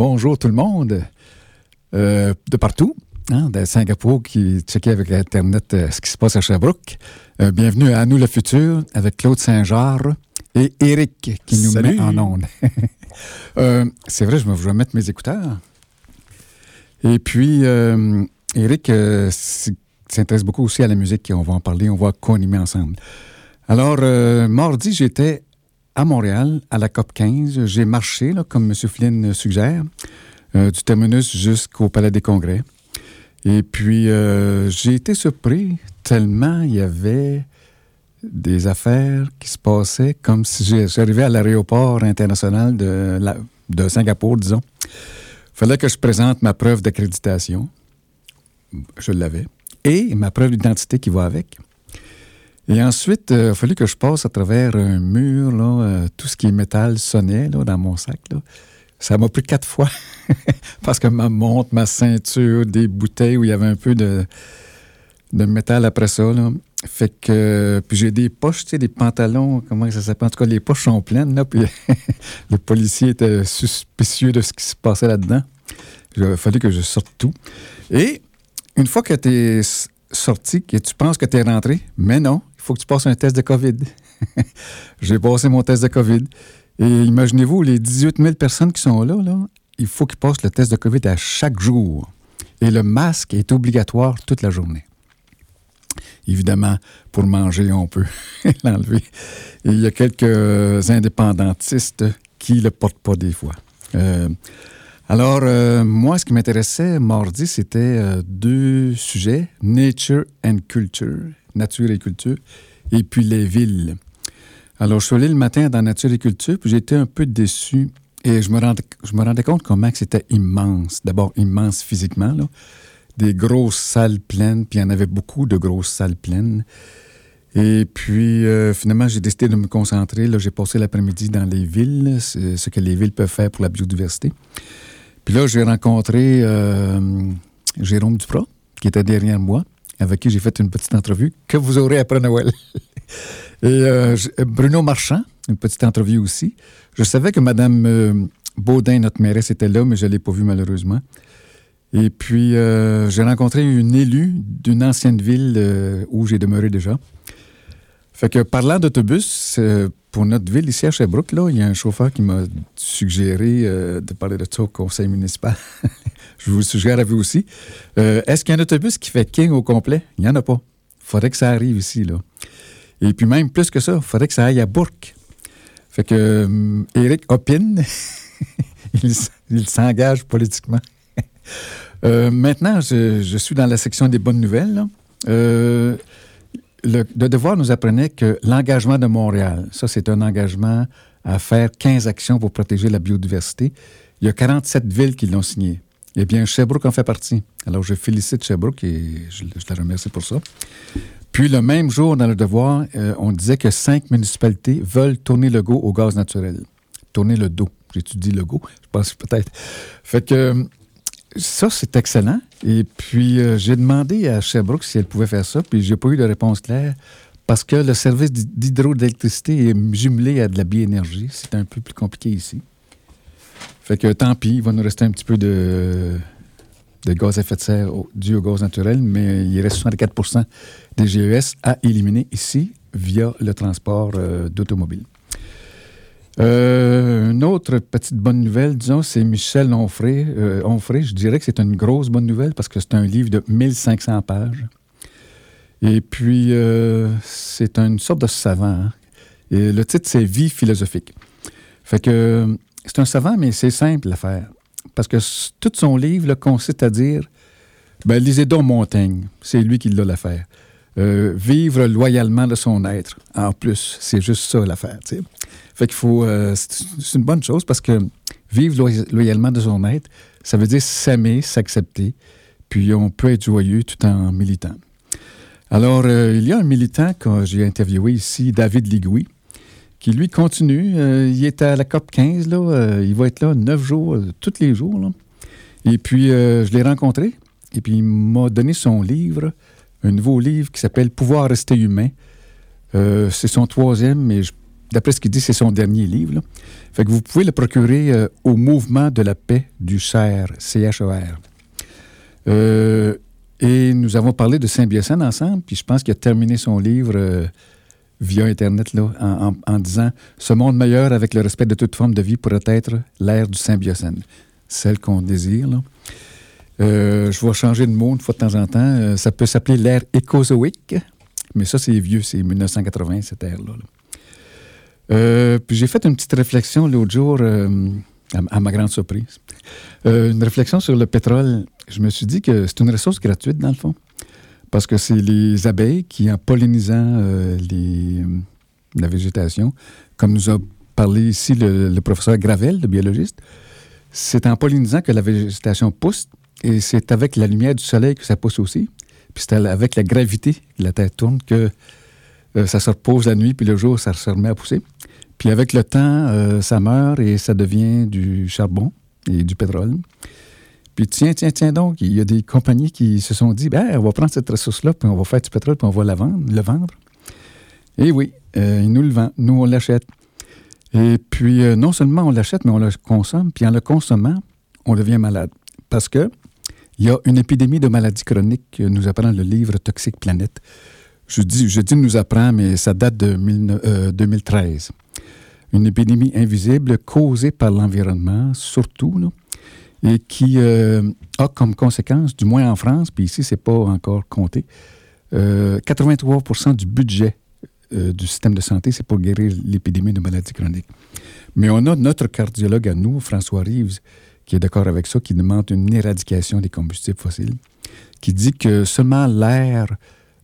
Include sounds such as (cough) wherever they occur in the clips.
Bonjour tout le monde, Euh, de partout, hein, de Singapour qui checkait avec Internet euh, ce qui se passe à Sherbrooke. Euh, bienvenue à Nous le futur avec Claude Saint-Georges et Eric qui nous Salut. met en onde. (laughs) C'est vrai, je vais, je vais mettre mes écouteurs. Et puis, Eric s'intéresse beaucoup aussi à la musique et on va en parler, on va co-animer ensemble. Alors, mardi, j'étais à Montréal, à la COP 15. J'ai marché, là, comme M. Flynn suggère, euh, du terminus jusqu'au Palais des Congrès. Et puis, euh, j'ai été surpris tellement il y avait des affaires qui se passaient comme si j'arrivais à l'aéroport international de Singapour, disons. fallait que je présente ma preuve d'accréditation. Je l'avais. Et ma preuve d'identité qui va avec. Et ensuite, euh, il a fallu que je passe à travers un mur, là, euh, tout ce qui est métal sonnait là, dans mon sac. Là. Ça m'a pris quatre fois (laughs) parce que ma montre, ma ceinture, des bouteilles où il y avait un peu de, de métal après ça. Fait que, puis j'ai des poches, tu sais, des pantalons, comment ça s'appelle? En tout cas, les poches sont pleines, là, puis (laughs) le policier était suspicieux de ce qui se passait là-dedans. Il a fallu que je sorte tout. Et une fois que tu es sorti, que tu penses que tu es rentré, mais non, faut que tu passes un test de COVID. (laughs) J'ai passé mon test de COVID. Et imaginez-vous, les 18 000 personnes qui sont là, il faut qu'ils passent le test de COVID à chaque jour. Et le masque est obligatoire toute la journée. Évidemment, pour manger, on peut (laughs) l'enlever. Il y a quelques indépendantistes qui ne le portent pas des fois. Euh, alors, euh, moi, ce qui m'intéressait mardi, c'était euh, deux sujets, nature and culture, nature et culture, et puis les villes. Alors, je suis allé le matin dans Nature et Culture, puis j'étais un peu déçu. Et je me rendais, je me rendais compte comment c'était immense. D'abord, immense physiquement. Des grosses salles pleines, puis il y en avait beaucoup de grosses salles pleines. Et puis, euh, finalement, j'ai décidé de me concentrer. J'ai passé l'après-midi dans les villes, ce que les villes peuvent faire pour la biodiversité. Puis là, j'ai rencontré euh, Jérôme Duprat, qui était derrière moi, avec qui j'ai fait une petite entrevue que vous aurez après Noël. (laughs) Et euh, Bruno Marchand, une petite entrevue aussi. Je savais que Mme euh, Baudin, notre mairesse, était là, mais je ne l'ai pas vue malheureusement. Et puis, euh, j'ai rencontré une élue d'une ancienne ville où j'ai demeuré déjà. Fait que parlant d'autobus, pour notre ville ici à Sherbrooke, là, il y a un chauffeur qui m'a suggéré euh, de parler de ça au conseil municipal. (laughs) Je vous le suggère à vous aussi. Euh, Est-ce qu'il y a un autobus qui fait King au complet? Il n'y en a pas. Il faudrait que ça arrive ici, là. Et puis même plus que ça, il faudrait que ça aille à Bourg. Fait que euh, Eric opine. (laughs) il s'engage politiquement. (laughs) Euh, maintenant, je, suis dans la section des bonnes nouvelles. Le, devoir nous apprenait que l'engagement de Montréal, ça, c'est un engagement à faire 15 actions pour protéger la biodiversité. Il y a 47 villes qui l'ont signé. Eh bien, Sherbrooke en fait partie. Alors, je félicite Sherbrooke et je, la remercie pour ça. Puis, le même jour, dans le devoir, euh, on disait que cinq municipalités veulent tourner le go au gaz naturel. Tourner le dos. J'étudie le go, je pense peut-être. Fait que ça, c'est excellent. Et puis, euh, j'ai demandé à Sherbrooke si elle pouvait faire ça, puis j'ai pas eu de réponse claire parce que le service d'hy- d'hydroélectricité est jumelé à de la biénergie. C'est un peu plus compliqué ici. Fait que tant pis, il va nous rester un petit peu de, gaz à effet de serre dû au gaz naturel, mais il reste 64% des GES à éliminer ici via le transport euh, d'automobiles. Euh, une autre petite bonne nouvelle, disons, c'est Michel Onfray. Euh, Onfray, je dirais que c'est une grosse bonne nouvelle parce que c'est un livre de 1500 pages. Et puis, euh, c'est une sorte de savant. hein. Le titre, c'est Vie philosophique. Fait que c'est un savant, mais c'est simple à faire. Parce que tout son livre là, consiste à dire Ben, lisez donc Montaigne. C'est lui qui l'a l'affaire. Vivre loyalement de son être. En plus, c'est juste ça l'affaire. Fait qu'il faut. euh, c'est une bonne chose parce que vivre loy- loyalement de son être, ça veut dire s'aimer, s'accepter. Puis on peut être joyeux tout en militant. Alors, euh, il y a un militant que j'ai interviewé ici, David Ligouis, qui lui continue. Euh, il est à la COP 15, là. Il va être là neuf jours, tous les jours. Et puis, je l'ai rencontré. Et puis, il m'a donné son livre, un nouveau livre qui s'appelle Pouvoir rester humain. C'est son troisième, mais je- d'après ce qu'il dit, c'est son dernier livre. vous pouvez le procurer euh, au Mouvement de la paix du CHER, CHER. Euh, et nous avons parlé de Saint-Biocène ensemble, puis je pense qu'il a terminé son livre euh, via Internet là, en, disant Ce monde meilleur avec le respect de toute forme de vie pourrait être l'ère du Saint-Biocène, celle qu'on désire. je vais changer de mot une fois de temps en temps. Ça peut s'appeler l'ère écozoïque, mais ça, c'est vieux, c'est 1980, cette ère-là. là. Euh, puis j'ai fait une petite réflexion l'autre jour, euh, à, ma grande surprise. Euh, une réflexion sur le pétrole. Je me suis dit que c'est une ressource gratuite, dans le fond, parce que c'est les abeilles qui, en pollinisant la végétation, comme nous a parlé ici le, le professeur Gravel, le biologiste, c'est en pollinisant que la végétation pousse, et c'est avec la lumière du soleil que ça pousse aussi. Puis c'est avec la gravité que la Terre tourne que euh, ça se repose la nuit, puis le jour, ça se remet à pousser. Puis avec le temps, euh, ça meurt et ça devient du charbon et du pétrole. Puis tiens, tiens, tiens donc, il y a des compagnies qui se sont dit, ben, on va prendre cette ressource-là, puis on va faire du pétrole, puis on va la vendre, le vendre. Et oui, euh, ils nous le vendent, nous on l'achète. Et puis, non seulement on l'achète, mais on le consomme, puis en le consommant, on devient malade. Parce que il y a une épidémie de maladies chroniques que nous apprend le livre Toxique Planète. Je dis, je dis nous apprend, mais ça date de 19 euh, 2013. Une épidémie invisible causée par l'environnement, surtout, et qui euh, a comme conséquence, du moins en France, puis ici, c'est pas encore compté, euh, 83% du budget euh, du système de santé, c'est pour guérir l'épidémie de maladies chroniques. Mais on a notre cardiologue à nous, François Reeves, qui est d'accord avec ça, qui demande une éradication des combustibles fossiles, qui dit que seulement l'air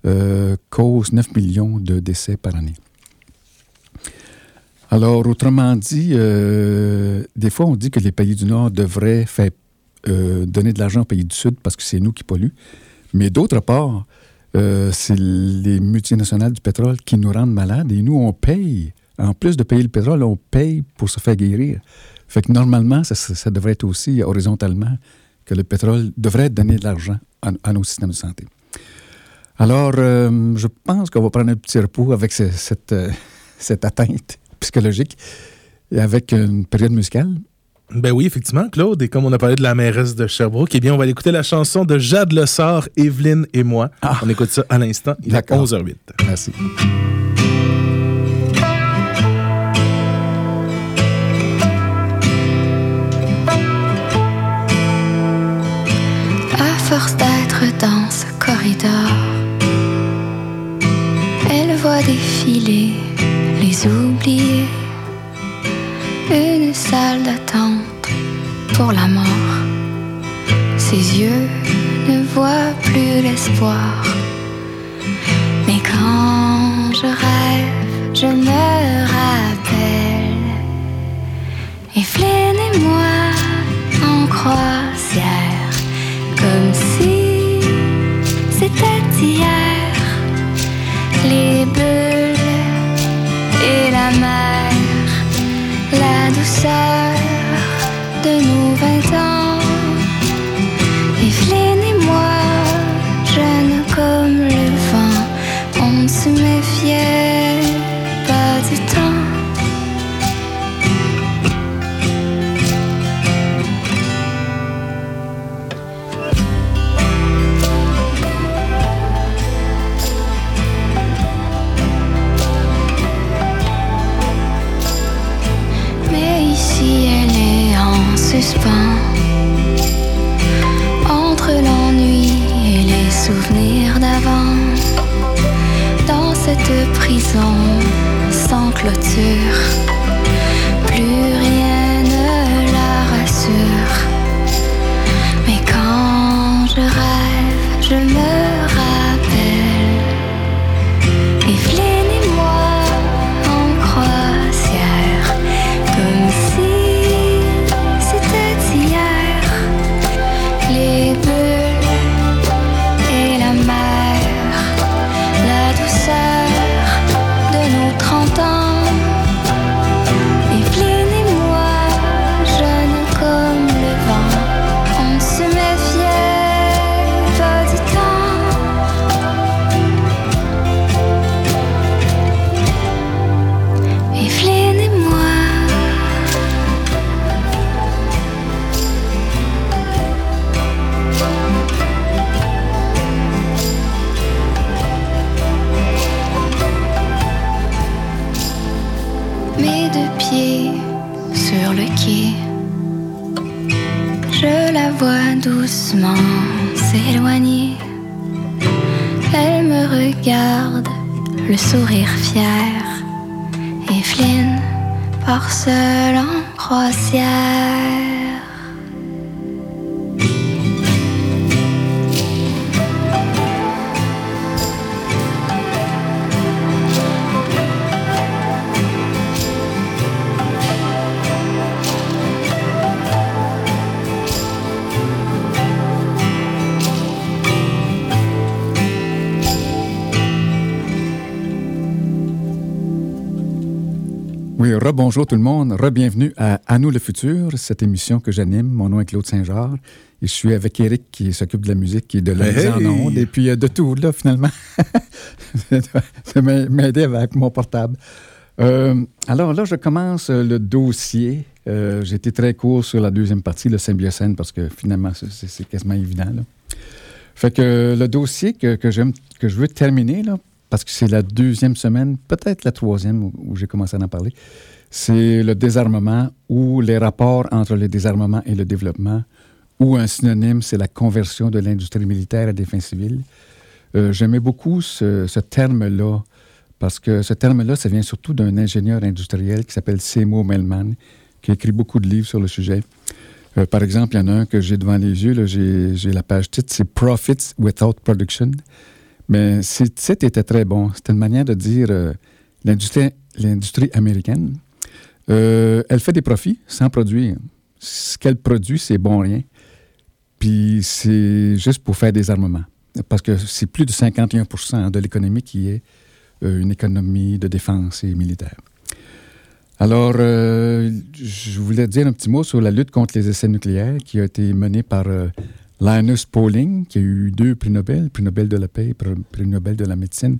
euh, cause 9 millions de décès par année. Alors, autrement dit, euh, des fois, on dit que les pays du Nord devraient faire, euh, donner de l'argent aux pays du Sud parce que c'est nous qui polluent. Mais d'autre part, c'est les multinationales du pétrole qui nous rendent malades et nous, on paye. En plus de payer le pétrole, on paye pour se faire guérir. Fait que normalement, ça, devrait être aussi horizontalement que le pétrole devrait donner de l'argent à nos systèmes de santé. Alors, euh, je pense qu'on va prendre un petit repos avec ce- cette, euh, (laughs) cette atteinte psychologique et avec une période musicale. Ben oui, effectivement, Claude. Et comme on a parlé de la mairesse de Sherbrooke, eh bien, on va aller écouter la chanson de Jade Lessard, Evelyne et moi. Ah. On écoute ça à l'instant. Il est D'accord. 11h08. Merci. Voit défiler les oubliés. Une salle d'attente pour la mort. Ses yeux ne voient plus l'espoir. Mais quand je rêve, je me rappelle. Et moi en croisière, la douceur de nos part seule en croisière. Rebonjour tout le monde. Re-bienvenue à À nous le futur, cette émission que j'anime. Mon nom est Claude Saint-Georges et je suis avec Eric qui s'occupe de la musique et de la mise en onde et puis euh, de tout, là, finalement. (laughs) Ça m'a m'aider avec mon portable. Euh, alors là, je commence le dossier. Euh, J'ai été très court sur la deuxième partie, le symbiocène, parce que finalement, c'est- quasiment évident. Là. Fait que le dossier que, que, que je veux terminer, là, parce que c'est la deuxième semaine, peut-être la troisième où, où j'ai commencé à en parler, c'est le désarmement ou les rapports entre le désarmement et le développement, ou un synonyme, c'est la conversion de l'industrie militaire à des fins civiles. Euh, J'aimais beaucoup ce, terme-là, parce que ce terme-là, ça vient surtout d'un ingénieur industriel qui s'appelle Seymour Melman, qui écrit beaucoup de livres sur le sujet. Euh, par exemple, il y en a un que j'ai devant les yeux, j'ai la page titre, c'est Profits Without Production. Mais ce titre était très bon. C'était une manière de dire euh, l'industrie américaine, euh, elle fait des profits sans produire. Ce qu'elle produit, c'est bon rien. Puis c'est juste pour faire des armements. Parce que c'est plus de 51% de l'économie qui est euh, une économie de défense et militaire. Alors, euh, je voulais dire un petit mot sur la lutte contre les essais nucléaires qui a été menée par Linus Pauling, qui a eu deux prix Nobel, prix Nobel de la paix et prix Nobel de la médecine,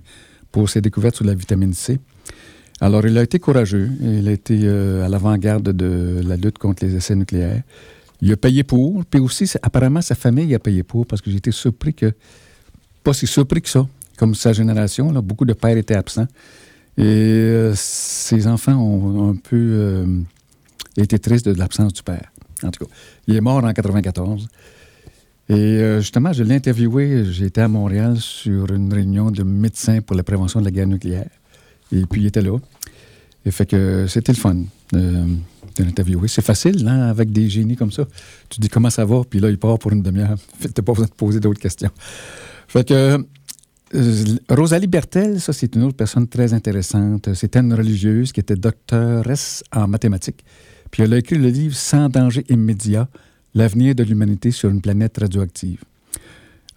pour ses découvertes sur la vitamine C. Alors, il a été courageux. Il a été euh, à l'avant-garde de la lutte contre les essais nucléaires. Il a payé pour, puis aussi, apparemment, sa famille a payé pour, parce que été surpris que, pas si surpris que ça, comme sa génération, beaucoup de pères étaient absents. Et euh, ses enfants ont un peu euh, été tristes de l'absence du père. En tout cas, il est mort en 94. Et justement, je l'ai interviewé, j'étais à Montréal sur une réunion de médecins pour la prévention de la guerre nucléaire. Et puis, il était là. Et fait que c'était le fun euh, de l'interviewer. C'est facile, hein, avec des génies comme ça. Tu dis comment ça va, puis là, il part pour une demi-heure. (laughs) T'as pas besoin de poser d'autres questions. Fait que euh, Rosalie Bertel, ça, c'est une autre personne très intéressante. C'était une religieuse qui était doctoresse en mathématiques. Puis elle a écrit le livre Sans danger immédiat, l'avenir de l'humanité sur une planète radioactive.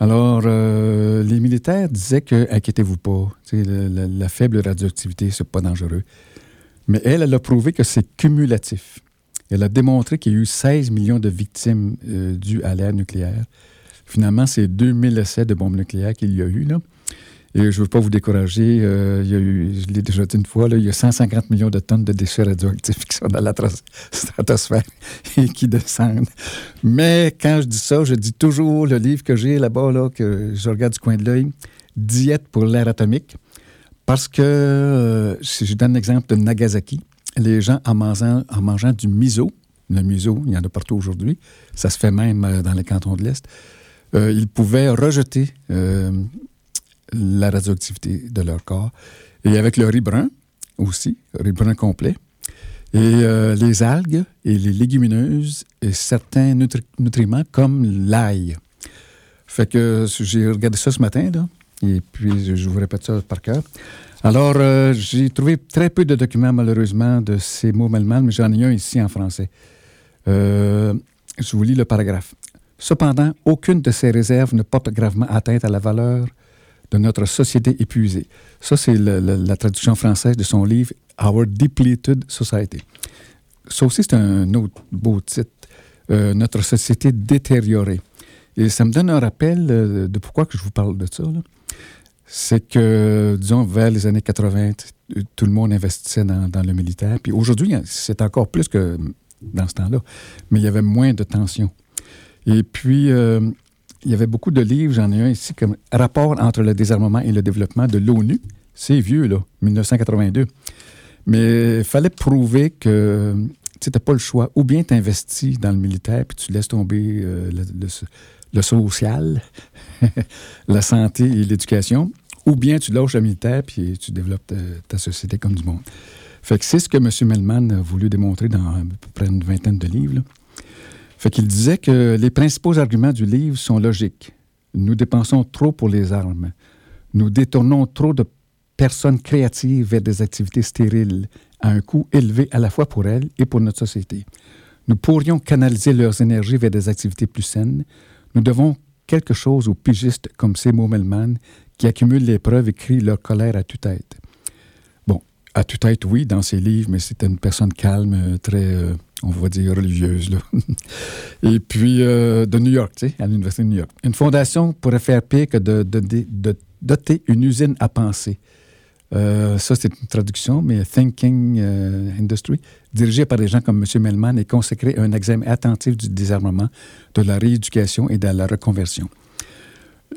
Alors, euh, les militaires disaient que, inquiétez-vous pas, la, la faible radioactivité, c'est pas dangereux. Mais elle, elle a prouvé que c'est cumulatif. Elle a démontré qu'il y a eu 16 millions de victimes euh, dues à l'ère nucléaire. Finalement, c'est 2000 essais de bombes nucléaires qu'il y a eu. Là. Et je ne veux pas vous décourager. euh, il y a eu, je l'ai déjà dit une fois, il y a 150 millions de tonnes de déchets radioactifs qui sont dans la (laughs) stratosphère et qui descendent. Mais quand je dis ça, je dis toujours le livre que j'ai là-bas, là, que je regarde du coin de l'œil, Diète pour l'ère atomique. Parce que, euh, si je donne l'exemple de Nagasaki, les gens en mangeant, en mangeant du miso, le miso, il y en a partout aujourd'hui, ça se fait même euh, dans les cantons de l'Est, ils pouvaient rejeter la radioactivité de leur corps. Et avec le riz brun aussi, riz brun complet, et euh, les algues et les légumineuses et certains nutri- nutriments comme l'ail. Fait que j'ai regardé ça ce matin, là, et puis je, vous répète ça par cœur. Alors, euh, j'ai trouvé très peu de documents, malheureusement, de ces mots Melman, mais j'en ai un ici en français. Euh, je vous lis le paragraphe. Cependant, aucune de ces réserves ne porte gravement atteinte à la valeur de notre société épuisée. Ça, c'est la traduction française de son livre Our Depleted Society. Ça aussi, c'est un autre beau titre. Euh, notre société détériorée. Et ça me donne un rappel euh, de pourquoi que je vous parle de ça. C'est que, disons, vers les années 80, t- tout le monde investissait dans, le militaire. Puis aujourd'hui, hein, c'est encore plus que dans ce temps-là. Mais il y avait moins de tension. Et puis, euh, il y avait beaucoup de livres, j'en ai un ici, comme Rapport entre le désarmement et le développement de l'ONU. C'est vieux, là, 1982. Mais il fallait prouver que tu n'as pas le choix. Ou bien tu investis dans le militaire, puis tu laisses tomber euh, le, social, (laughs) la santé et l'éducation. Ou bien tu lâches le militaire, puis tu développes ta, société comme du monde. Fait que c'est ce que M. Mellman a voulu démontrer dans à peu près une vingtaine de livres. Fait qu'il disait que les principaux arguments du livre sont logiques. Nous dépensons trop pour les armes. Nous détournons trop de personnes créatives vers des activités stériles à un coût élevé à la fois pour elles et pour notre société. Nous pourrions canaliser leurs énergies vers des activités plus saines. Nous devons quelque chose aux pigistes comme Seymour Mellman qui accumulent les preuves et crient leur colère à tue-tête. Bon, à tue-tête, oui, dans ses livres, mais c'était une personne calme, très, euh, on va dire, religieuse. Là. (laughs) et puis, euh, de New York, tu sais, à l'Université de New York. Une fondation pourrait faire pire que de, doter une usine à penser. Euh, ça, c'est une traduction, mais Thinking euh, Industry, dirigée par des gens comme M. Mellman et consacrée à un examen attentif du désarmement, de la rééducation et de la reconversion.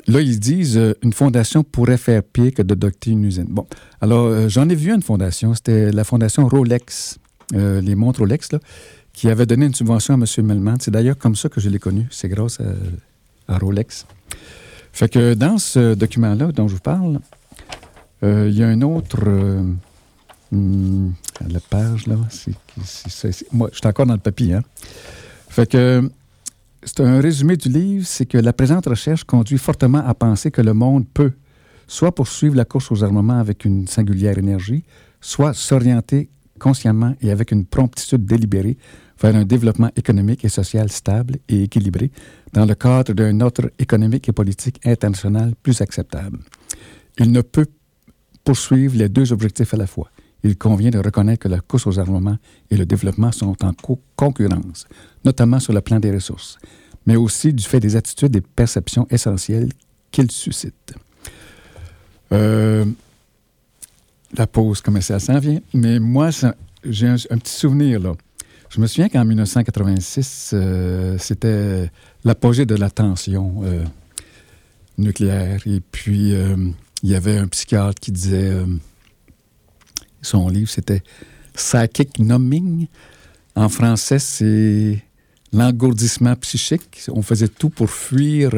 Là, ils disent une fondation pourrait faire pire que de doter une usine. Bon, alors j'en ai vu une fondation, c'était la fondation Rolex, euh, les montres Rolex, là, qui avait donné une subvention à M. Mellman. C'est d'ailleurs comme ça que je l'ai connu, c'est grâce à, Rolex. Fait que dans ce document-là dont je vous parle, euh, il y a un autre. euh, hum, la page, là. c'est- moi, je suis encore dans le papier. Hein? Fait que. C'est un résumé du livre, c'est que la présente recherche conduit fortement à penser que le monde peut soit poursuivre la course aux armements avec une singulière énergie, soit s'orienter consciemment et avec une promptitude délibérée vers un développement économique et social stable et équilibré dans le cadre d'un ordre économique et politique international plus acceptable. Il ne peut poursuivre les deux objectifs à la fois. Il convient de reconnaître que la course aux armements et le développement sont en co- concurrence, notamment sur le plan des ressources, mais aussi du fait des attitudes et perceptions essentielles qu'ils suscitent. Euh, la pause commerciale s'en vient, mais moi, j'ai un, petit souvenir. Je me souviens qu'en 1986, euh, c'était l'apogée de la tension euh, nucléaire. Et puis, euh, il y avait un psychiatre qui disait, son livre, c'était Psychic Numbing. En français, c'est l'engourdissement psychique. On faisait tout pour fuir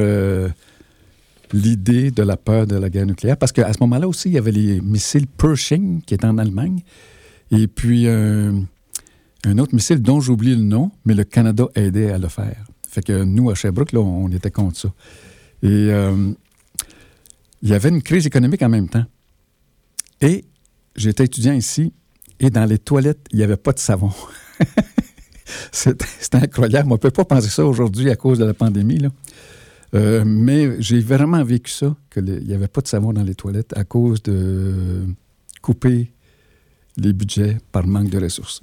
l'idée de la peur de la guerre nucléaire. Parce qu'à ce moment-là aussi, il y avait les missiles Pershing qui étaient en Allemagne. Et puis, euh, un autre missile dont j'oublie le nom, mais le Canada aidait à le faire. Fait que nous, à Sherbrooke, là, on était contre ça. Et euh, il y avait une crise économique en même temps. Et j'étais étudiant ici, et dans les toilettes, il n'y avait pas de savon. (laughs) C'était incroyable. On ne peut pas penser ça aujourd'hui à cause de la pandémie. Là. Euh, mais j'ai vraiment vécu ça, qu'il n'y avait pas de savon dans les toilettes à cause de couper les budgets par manque de ressources.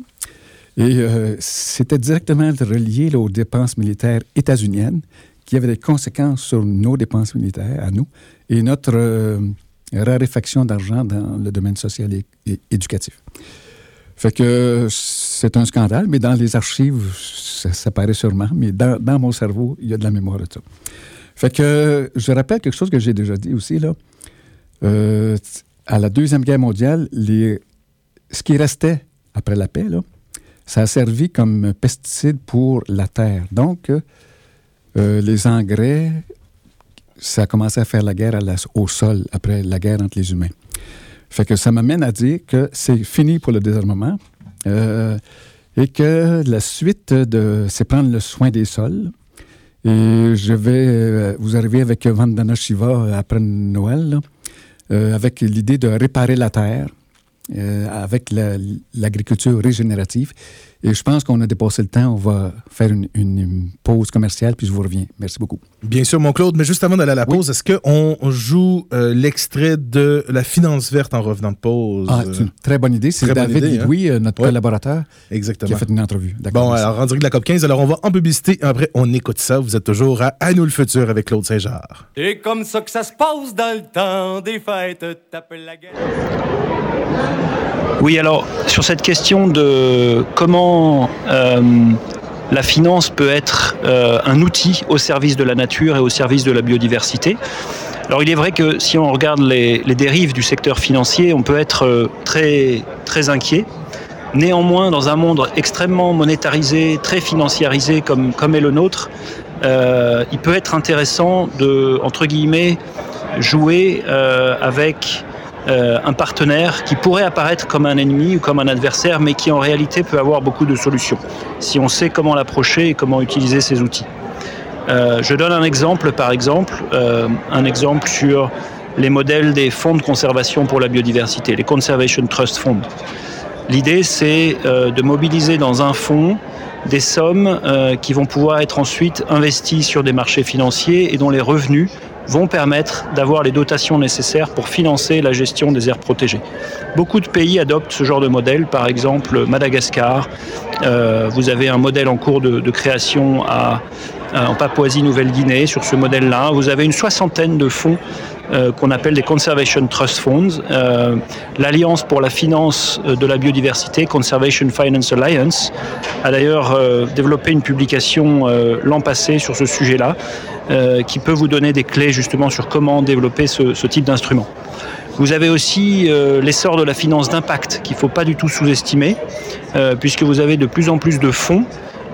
Et euh, c'était directement relié aux dépenses militaires états-uniennes qui avaient des conséquences sur nos dépenses militaires à nous et notre euh, raréfaction d'argent dans le domaine social et, éducatif. Fait que c'est un scandale, mais dans les archives, ça, ça paraît sûrement, mais dans, dans mon cerveau, il y a de la mémoire de ça. Fait que je rappelle quelque chose que j'ai déjà dit aussi, là. Euh, à la Deuxième Guerre mondiale, les, ce qui restait après la paix, là, ça a servi comme pesticide pour la terre. Donc, euh, les engrais, ça a commencé à faire la guerre au sol après la guerre entre les humains. Fait que ça m'amène à dire que c'est fini pour le désarmement euh, et que la suite de c'est prendre le soin des sols. Et je vais euh, vous arriver avec Vandana Shiva euh, après Noël, euh, avec l'idée de réparer la terre euh, avec la- l'agriculture régénérative. Et je pense qu'on a dépassé le temps. On va faire une, une pause commerciale, puis je vous reviens. Merci beaucoup. Bien sûr, mon Claude, mais juste avant d'aller à la pause, est-ce qu'on joue euh, l'extrait de La finance verte en revenant de pause? Ah, c'est une très bonne idée. C'est David idée, hein? Louis, notre Ouais. collaborateur, Exactement. qui a fait une entrevue. Bon, merci. alors, en direct de la COP 15, alors on va en publicité. Après, on écoute ça. Vous êtes toujours à À nous le futur avec Claude Saint-Jard. Et comme ça que ça se passe dans le temps des fêtes, tape la gueule. Oui, alors sur cette question de comment euh, la finance peut être euh, un outil au service de la nature et au service de la biodiversité. Alors il est vrai que si on regarde les, dérives du secteur financier, on peut être euh, très, très inquiet Néanmoins, dans un monde extrêmement monétarisé, très financiarisé comme, comme est le nôtre, il peut être intéressant de, entre guillemets, jouer avec euh, un partenaire qui pourrait apparaître comme un ennemi ou comme un adversaire, mais qui en réalité peut avoir beaucoup de solutions, si on sait comment l'approcher et comment utiliser ces outils. Euh, je donne un exemple, par exemple, euh, un exemple sur les modèles des fonds de conservation pour la biodiversité, les Conservation Trust Funds. L'idée, c'est de mobiliser dans un fonds des sommes qui vont pouvoir être ensuite investies sur des marchés financiers et dont les revenus vont permettre d'avoir les dotations nécessaires pour financer la gestion des aires protégées. Beaucoup de pays adoptent ce genre de modèle, par exemple Madagascar. Euh, vous avez un modèle en cours de, création à, en Papouasie-Nouvelle-Guinée sur ce modèle-là. Vous avez une soixantaine de fonds euh, qu'on appelle des Conservation Trust Funds. Euh, L'Alliance pour la finance de la biodiversité, Conservation Finance Alliance, a d'ailleurs développé une publication l'an passé sur ce sujet-là, qui peut vous donner des clés justement sur comment développer ce, type d'instrument. Vous avez aussi euh, l'essor de la finance d'impact qu'il ne faut pas du tout sous-estimer, euh, puisque vous avez de plus en plus de fonds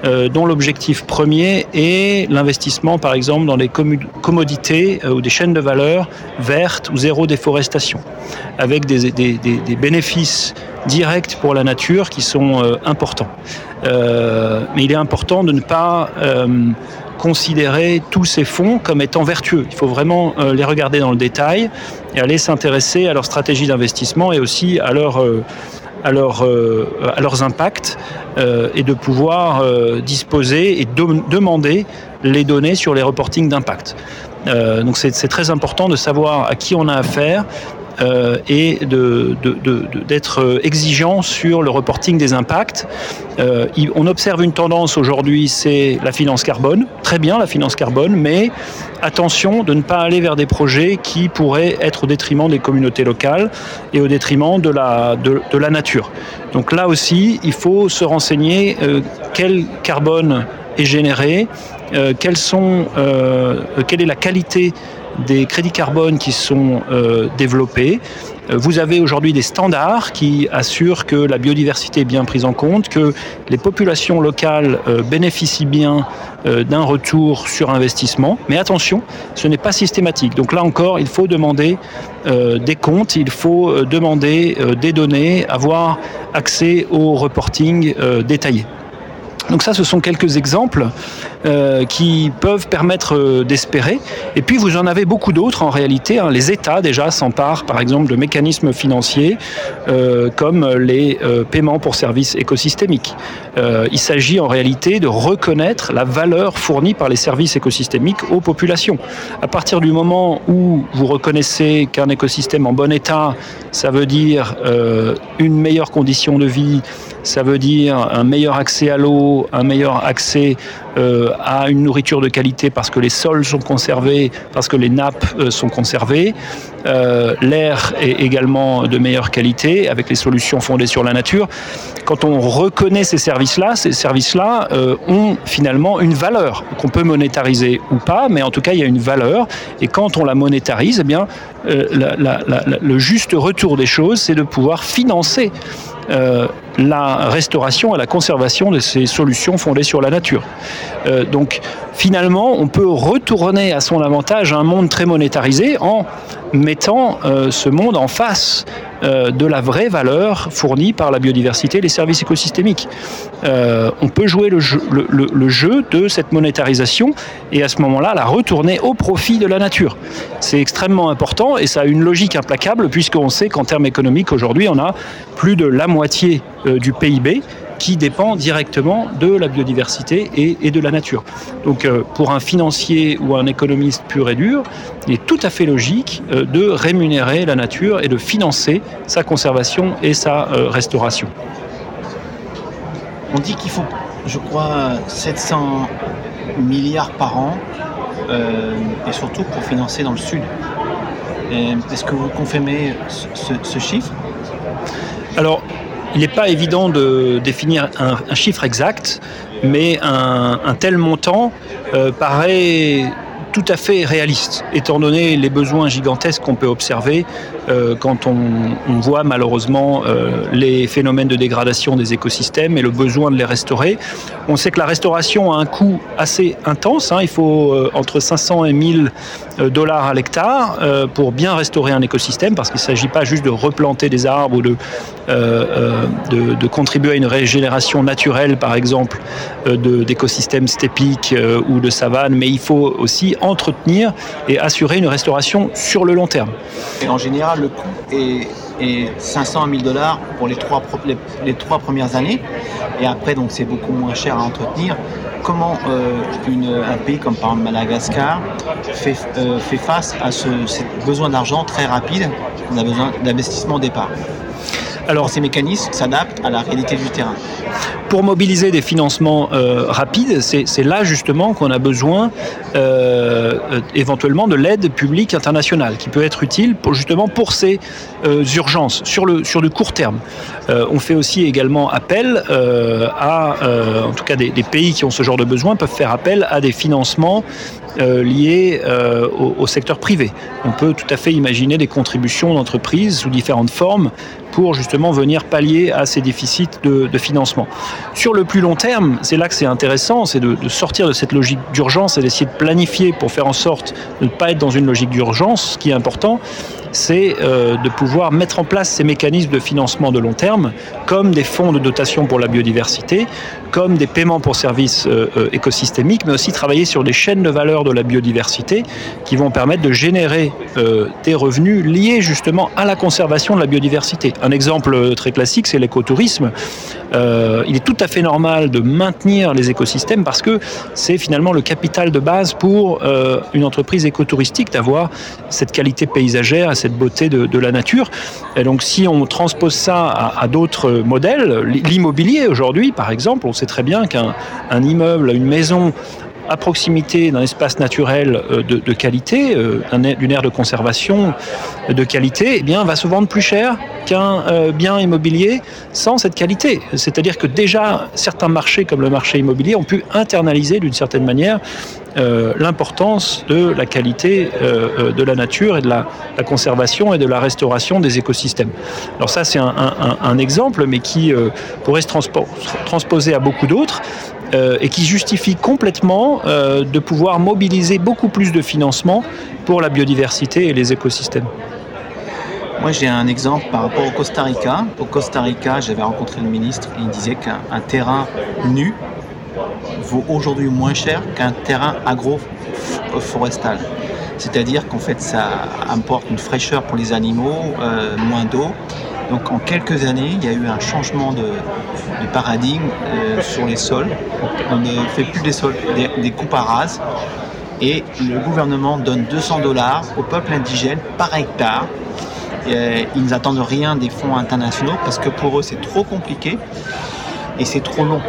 euh, dont l'objectif premier est l'investissement, par exemple, dans des commu- commodités euh, ou des chaînes de valeur vertes ou zéro déforestation, avec des, bénéfices directs pour la nature qui sont euh, importants. Euh, mais il est important de ne pas euh, considérer tous ces fonds comme étant vertueux. Il faut vraiment euh, les regarder dans le détail et aller s'intéresser à leur stratégie d'investissement et aussi à leur... euh, à, leur, euh, à leurs impacts et de pouvoir disposer et de- demander les données sur les reportings d'impact. Donc c'est très important de savoir à qui on a affaire euh, et d'être exigeant sur le reporting des impacts. Euh, on observe une tendance aujourd'hui, c'est la finance carbone. Très bien la finance carbone, mais attention de ne pas aller vers des projets qui pourraient être au détriment des communautés locales et au détriment de la, nature. Donc là aussi, il faut se renseigner euh, quel carbone est généré, quelle est la qualité des crédits carbone qui sont euh, développés. Euh, Vous avez aujourd'hui des standards qui assurent que la biodiversité est bien prise en compte, que les populations locales euh, bénéficient bien d'un retour sur investissement. Mais attention, ce n'est pas systématique. Donc là encore, il faut demander des comptes, il faut demander des données, avoir accès au reporting détaillé. Donc ça, ce sont quelques exemples euh, qui peuvent permettre euh, d'espérer. Et puis, vous en avez beaucoup d'autres en réalité. hein. Les États, déjà, s'emparent, par exemple, de mécanismes financiers euh, comme les paiements pour services écosystémiques. Il s'agit en réalité de reconnaître la valeur fournie par les services écosystémiques aux populations. À partir du moment où vous reconnaissez qu'un écosystème en bon état, ça veut dire une meilleure condition de vie, ça veut dire un meilleur accès à l'eau, un meilleur accès à une nourriture de qualité parce que les sols sont conservés, parce que les nappes euh, sont conservées. Euh, L'air est également de meilleure qualité avec les solutions fondées sur la nature. Quand on reconnaît ces services-là, ces services-là euh, ont finalement une valeur qu'on peut monétariser ou pas, mais en tout cas il y a une valeur. Et quand on la monétarise, eh bien euh, le juste retour des choses, c'est de pouvoir financer euh, la restauration et la conservation de ces solutions fondées sur la nature. Euh, donc finalement, on peut retourner à son avantage un monde très monétarisé en mettant euh, ce monde en face euh, de la vraie valeur fournie par la biodiversité et les services écosystémiques. Euh, on peut jouer le jeu, de cette monétarisation et à ce moment-là la retourner au profit de la nature. C'est extrêmement important et ça a une logique implacable puisqu'on sait qu'en termes économiques aujourd'hui on a plus de la moitié euh, du PIB qui dépend directement de la biodiversité et, et de la nature. Donc euh, pour un financier ou un économiste pur et dur, il est tout à fait logique euh, de rémunérer la nature et de financer sa conservation et sa euh, restauration. On dit qu'il faut, je crois, 700 milliards par an, et surtout pour financer dans le sud. Est-ce que vous confirmez ce, ce- ce chiffre? Alors, il n'est pas évident de définir un, chiffre exact, mais un, un tel montant euh, paraît tout à fait réaliste, étant donné les besoins gigantesques qu'on peut observer euh, quand on, voit malheureusement euh, les phénomènes de dégradation des écosystèmes et le besoin de les restaurer. On sait que la restauration a un coût assez intense, hein, il faut euh, entre 500 et 1000 euh, dollars à l'hectare pour bien restaurer un écosystème, parce qu'il ne s'agit pas juste de replanter des arbres ou de, de, de, contribuer à une régénération naturelle, par exemple, d'écosystèmes stépiques ou de savane, mais il faut aussi entretenir et assurer une restauration sur le long terme. En général, le coût est, est 500 à 1000 dollars pour les trois, premières années, et après, donc c'est beaucoup moins cher à entretenir comment euh, un pays comme par exemple Madagascar fait, euh, face à ce, ce besoin d'argent très rapide? On a besoin d'investissement au départ. Alors ces mécanismes s'adaptent à la réalité du terrain. Pour mobiliser des financements euh, rapides, c'est là justement qu'on a besoin euh, éventuellement de l'aide publique internationale qui peut être utile justement pour ces euh, urgences sur, le, court terme. Euh, on fait aussi également appel euh, à, en tout cas des, pays qui ont ce genre de besoin peuvent faire appel à des financements liés au secteur privé. On peut tout à fait imaginer des contributions d'entreprises sous différentes formes pour justement venir pallier à ces déficits de, financement. Sur le plus long terme, c'est là que c'est intéressant, c'est de, sortir de cette logique d'urgence et d'essayer de planifier pour faire en sorte de ne pas être dans une logique d'urgence. Ce qui est important, c'est euh, de pouvoir mettre en place ces mécanismes de financement de long terme, comme des fonds de dotation pour la biodiversité, comme des paiements pour services euh, euh, écosystémiques, mais aussi travailler sur des chaînes de valeur de la biodiversité qui vont permettre de générer des revenus liés justement à la conservation de la biodiversité. Un exemple très classique, c'est l'écotourisme. Il est tout à fait normal de maintenir les écosystèmes parce que c'est finalement le capital de base pour une entreprise écotouristique d'avoir cette qualité paysagère, cette beauté de, la nature. Et donc si on transpose ça à d'autres modèles, l'immobilier aujourd'hui par exemple, on sait très bien qu'un immeuble, une maison à proximité d'un espace naturel de, de qualité, d'une aire de conservation de qualité, eh bien, va se vendre plus cher qu'un euh, bien immobilier sans cette qualité. C'est-à-dire que déjà, certains marchés, comme le marché immobilier, ont pu internaliser d'une certaine manière euh, l'importance de la qualité euh, de la nature et de la, conservation et de la restauration des écosystèmes. Alors ça, c'est un, exemple, mais qui euh, pourrait se transpo transposer à beaucoup d'autres. Euh, et qui justifie complètement euh, de pouvoir mobiliser beaucoup plus de financement pour la biodiversité et les écosystèmes. Moi, j'ai un exemple par rapport au Costa Rica. Au Costa Rica, j'avais rencontré le ministre et il disait qu'un terrain nu vaut aujourd'hui moins cher qu'un terrain agroforestal. C'est-à-dire qu'en fait, ça apporte une fraîcheur pour les animaux, euh, moins d'eau. Donc en quelques années, il y a eu un changement de, paradigme euh, sur les sols. On ne fait plus des sols, des, coupes à rase. Et le gouvernement donne 200 dollars au peuple indigène par hectare. Et ils n'attendent rien des fonds internationaux parce que pour eux c'est trop compliqué et c'est trop long.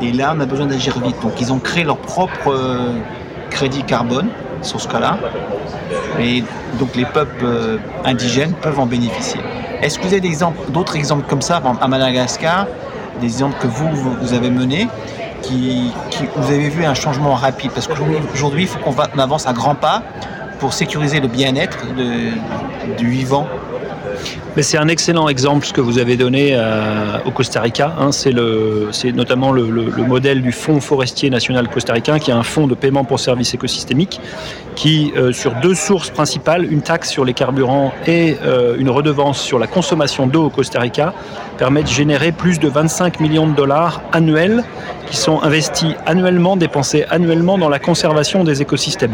Et là on a besoin d'agir vite. Donc ils ont créé leur propre euh, crédit carbone sur ce cas-là. Et donc les peuples euh, indigènes peuvent en bénéficier. Est-ce que vous avez d'autres exemples comme ça à Madagascar, des exemples que vous, vous avez menés qui, vous avez vu un changement rapide? Parce qu'aujourd'hui, il faut qu'on avance à grands pas pour sécuriser le bien-être du vivant mais c'est un excellent exemple ce que vous avez donné euh, au Costa Rica. Hein, c'est notamment le, le, le, modèle du Fonds forestier national costaricain, qui est un fonds de paiement pour services écosystémiques, qui, euh, sur deux sources principales, une taxe sur les carburants et euh, une redevance sur la consommation d'eau au Costa Rica, permet de générer plus de 25 millions de dollars annuels qui sont investis annuellement, dépensés annuellement dans la conservation des écosystèmes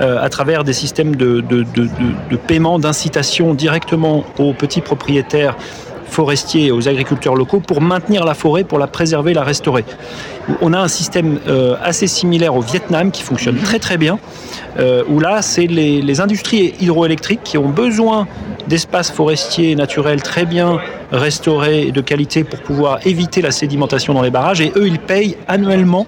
euh, à travers des systèmes de, de, de, de paiement, d'incitation directement aux petits propriétaires forestiers et aux agriculteurs locaux pour maintenir la forêt, pour la préserver, la restaurer. On a un système euh, assez similaire au Vietnam qui fonctionne très très bien, euh, où là, c'est les, les, industries hydroélectriques qui ont besoin d'espaces forestiers naturels très bien restaurés et de qualité pour pouvoir éviter la sédimentation dans les barrages, et eux, ils payent annuellement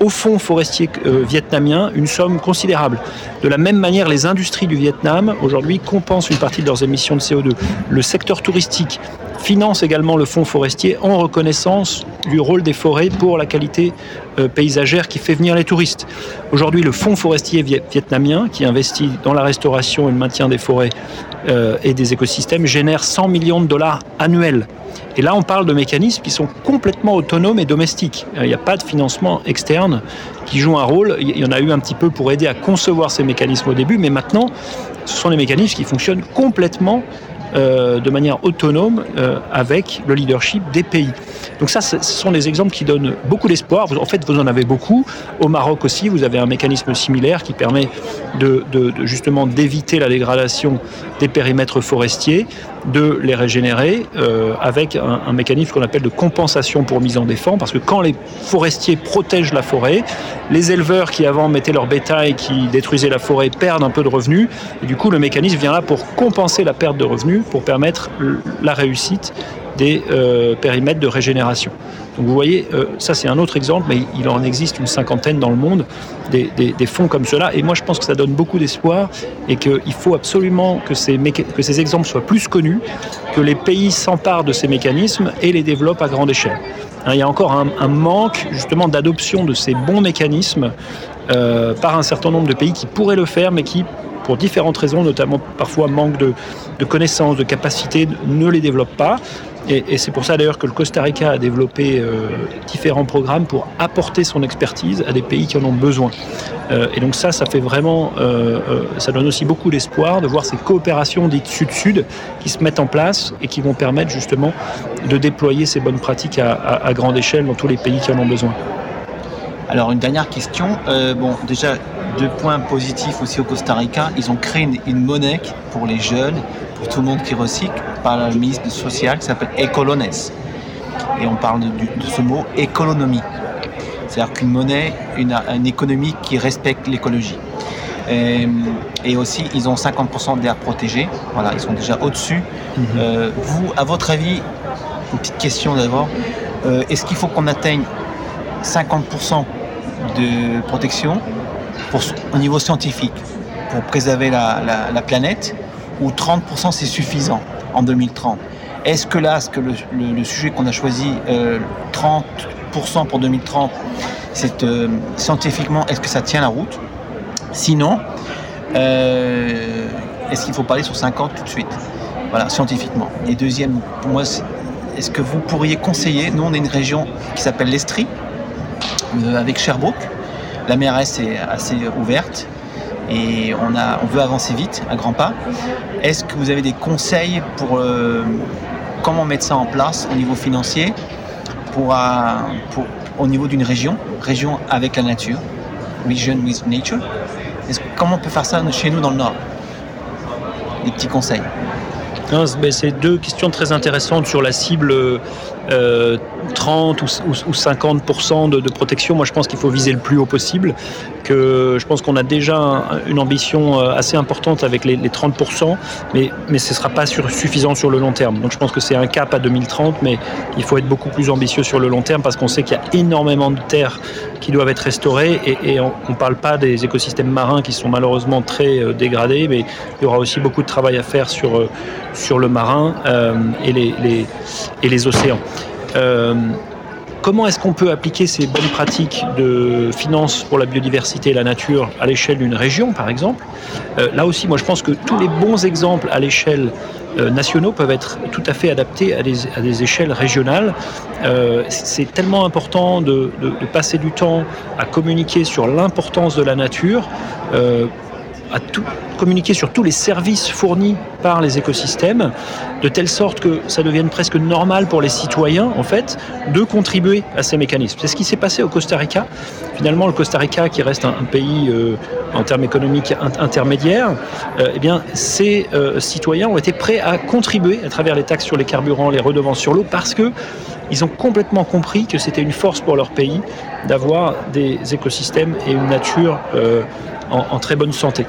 au fonds forestier euh, vietnamien une somme considérable. De la même manière, les industries du Vietnam aujourd'hui compensent une partie de leurs émissions de CO2. Le secteur touristique finance également le fonds forestier en reconnaissance du rôle des forêts pour la qualité euh, paysagère qui fait venir les touristes. Aujourd'hui, le fonds forestier vietnamien, qui investit dans la restauration et le maintien des forêts euh, et des écosystèmes, génère 100 millions de dollars annuels. Et là, on parle de mécanismes qui sont complètement autonomes et domestiques. Il n'y a pas de financement externe qui joue un rôle. Il y en a eu un petit peu pour aider à concevoir ces mécanismes au début, mais maintenant, ce sont des mécanismes qui fonctionnent complètement euh, de manière autonome euh, avec le leadership des pays. Donc ça, ce sont des exemples qui donnent beaucoup d'espoir. En fait, vous en avez beaucoup. Au Maroc aussi, vous avez un mécanisme similaire qui permet de, justement d'éviter la dégradation des périmètres forestiers, de les régénérer euh, avec un, mécanisme qu'on appelle de compensation pour mise en défense, parce que quand les forestiers protègent la forêt, les éleveurs qui avant mettaient leur bétail, qui détruisaient la forêt, perdent un peu de revenus. Et du coup, le mécanisme vient là pour compenser la perte de revenus, pour permettre la réussite des euh, périmètres de régénération. Donc vous voyez, euh, ça c'est un autre exemple, mais il en existe une cinquantaine dans le monde, des, fonds comme cela. Et moi je pense que ça donne beaucoup d'espoir et qu'il faut absolument que ces, exemples soient plus connus, que les pays s'emparent de ces mécanismes et les développent à grande échelle. Hein, il y a encore un, manque justement d'adoption de ces bons mécanismes euh, par un certain nombre de pays qui pourraient le faire, mais qui, pour différentes raisons, notamment parfois manque de, de connaissances, de capacités, ne les développent pas. Et, c'est pour ça d'ailleurs que le Costa Rica a développé euh, différents programmes pour apporter son expertise à des pays qui en ont besoin. Euh, et donc ça, ça fait vraiment, euh, ça donne aussi beaucoup d'espoir de voir ces coopérations dites sud-sud qui se mettent en place et qui vont permettre justement de déployer ces bonnes pratiques à, grande échelle dans tous les pays qui en ont besoin. Alors une dernière question. bon, déjà deux points positifs aussi au Costa Rica. Ils ont créé une monnaie pour les jeunes pour tout le monde qui recycle par le ministre social qui s'appelle Ecolones. Et on parle de, ce mot économie. C'est-à-dire qu'une monnaie, une, économie qui respecte l'écologie. Et, aussi, ils ont 50% d'air protégé. Voilà, ils sont déjà au-dessus. Mhm. Euh, vous, à votre avis, une petite question d'abord, euh, est-ce qu'il faut qu'on atteigne 50% de protection au niveau scientifique pour préserver la planète ou 30% c'est suffisant en 2030 Est-ce que là, ce que le, sujet qu'on a choisi, 30% euh, pour 2030, c'est euh, scientifiquement, est-ce que ça tient la route? Sinon, euh, est-ce qu'il faut parler sur 50 tout de suite? Voilà, scientifiquement. Et deuxième, pour moi, est-ce que vous pourriez conseiller, nous on est une région qui s'appelle l'Estrie, avec Sherbrooke, la mer est assez ouverte, et on, a, on veut avancer vite, à grands pas. Est-ce que vous avez des conseils pour euh, comment mettre ça en place au niveau financier pour, euh, pour au niveau d'une région, région avec la nature, region with nature? Comment on peut faire ça chez nous dans le Nord? Des petits conseils. C'est deux questions très intéressantes sur la cible 30 euh, ou, 50% de, protection. Moi, je pense qu'il faut viser le plus haut possible. Que je pense qu'on a déjà une ambition euh, assez importante avec les, 30%, mais, mais ce ne sera pas suffisant sur le long terme. Donc, je pense que c'est un cap à 2030, mais il faut être beaucoup plus ambitieux sur le long terme parce qu'on sait qu'il y a énormément de terres qui doivent être restaurées et, on ne parle pas des écosystèmes marins qui sont malheureusement très euh, dégradés, mais il y aura aussi beaucoup de travail à faire sur, sur le marin et, les, et les océans. Euh, comment est-ce qu'on peut appliquer ces bonnes pratiques de finance pour la biodiversité et la nature à l'échelle d'une région, par exemple euh, Là aussi, moi, je pense que tous les bons exemples à l'échelle euh, nationaux peuvent être tout à fait adaptés à des, échelles régionales. c'est tellement important de, passer du temps à communiquer sur l'importance de la nature à tout, communiquer sur tous les services fournis par les écosystèmes, de telle sorte que ça devienne presque normal pour les citoyens, en fait, de contribuer à ces mécanismes. C'est ce qui s'est passé au Costa Rica. Finalement, le Costa Rica, qui reste un, pays euh, en termes économiques intermédiaires, euh, eh bien, ces euh, citoyens ont été prêts à contribuer à travers les taxes sur les carburants, les redevances sur l'eau, parce que ils ont complètement compris que c'était une force pour leur pays d'avoir des écosystèmes et une nature en, très bonne santé.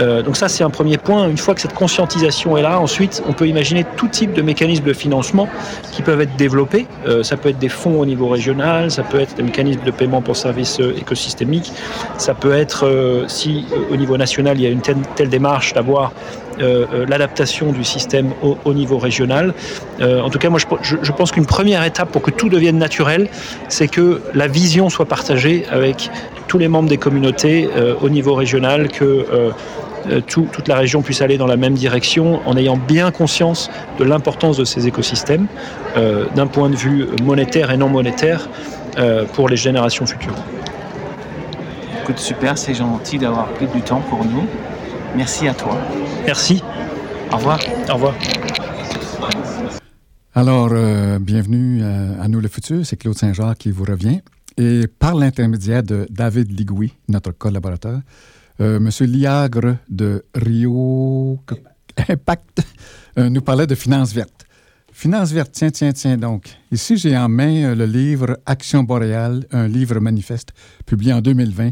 Euh, donc ça, c'est un premier point. Une fois que cette conscientisation est là, ensuite, on peut imaginer tout type de mécanismes de financement qui peuvent être développés. Euh, ça peut être des fonds au niveau régional, ça peut être des mécanismes de paiement pour services euh, écosystémiques, ça peut être, si au niveau national, il y a une telle, démarche, d'avoir l'adaptation du système au, au niveau régional. En tout cas, moi, je, pense qu'une première étape pour que tout devienne naturel, c'est que la vision soit partagée avec tous les membres des communautés au niveau régional, que tout- toute la région puisse aller dans la même direction en ayant bien conscience de l'importance de ces écosystèmes euh, d'un point de vue monétaire et non monétaire euh, pour les générations futures. Écoute, super, c'est gentil d'avoir pris du temps pour nous. Merci à toi. Merci, Au revoir. au revoir. Alors, euh, bienvenue à, à Nous le futur, c'est Claude Saint-Jacques qui vous revient. Et par l'intermédiaire de David Ligoui, notre collaborateur, euh, Monsieur Liagre de Rio Impact euh, nous parlait de finances vertes. Finances vertes, tiens, tiens, tiens donc. Ici, j'ai en main euh, le livre Action boréale, un livre manifeste publié en 2020.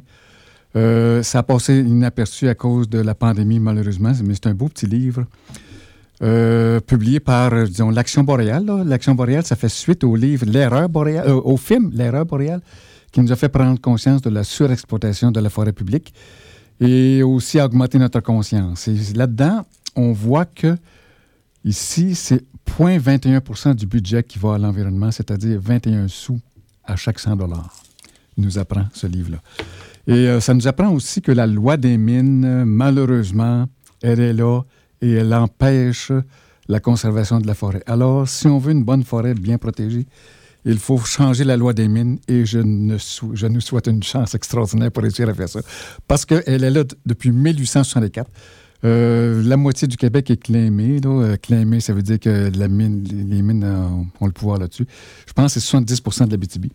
Euh, ça a passé inaperçu à cause de la pandémie, malheureusement, mais c'est un beau petit livre. Publié par, disons, l'Action boréale. L'Action boréale, ça fait suite au livre L'erreur boréale, au film L'erreur boréale, qui nous a fait prendre conscience de la surexploitation de la forêt publique et aussi augmenter notre conscience. Et là-dedans, on voit que ici, c'est 0,21% du budget qui va à l'environnement, c'est-à-dire 21 sous à chaque 100 dollars. Nous apprend ce livre-là. Et euh, ça nous apprend aussi que la loi des mines, malheureusement, elle est là et elle empêche la conservation de la forêt. Alors, si on veut une bonne forêt bien protégée, il faut changer la loi des mines et je, ne nous souhaite une chance extraordinaire pour réussir à faire ça. Parce qu'elle est là depuis 1864. Euh, la moitié du Québec est claimée. Là. Euh, ça veut dire que les mines ont le pouvoir là-dessus. Je pense que c'est 70% de la BTB.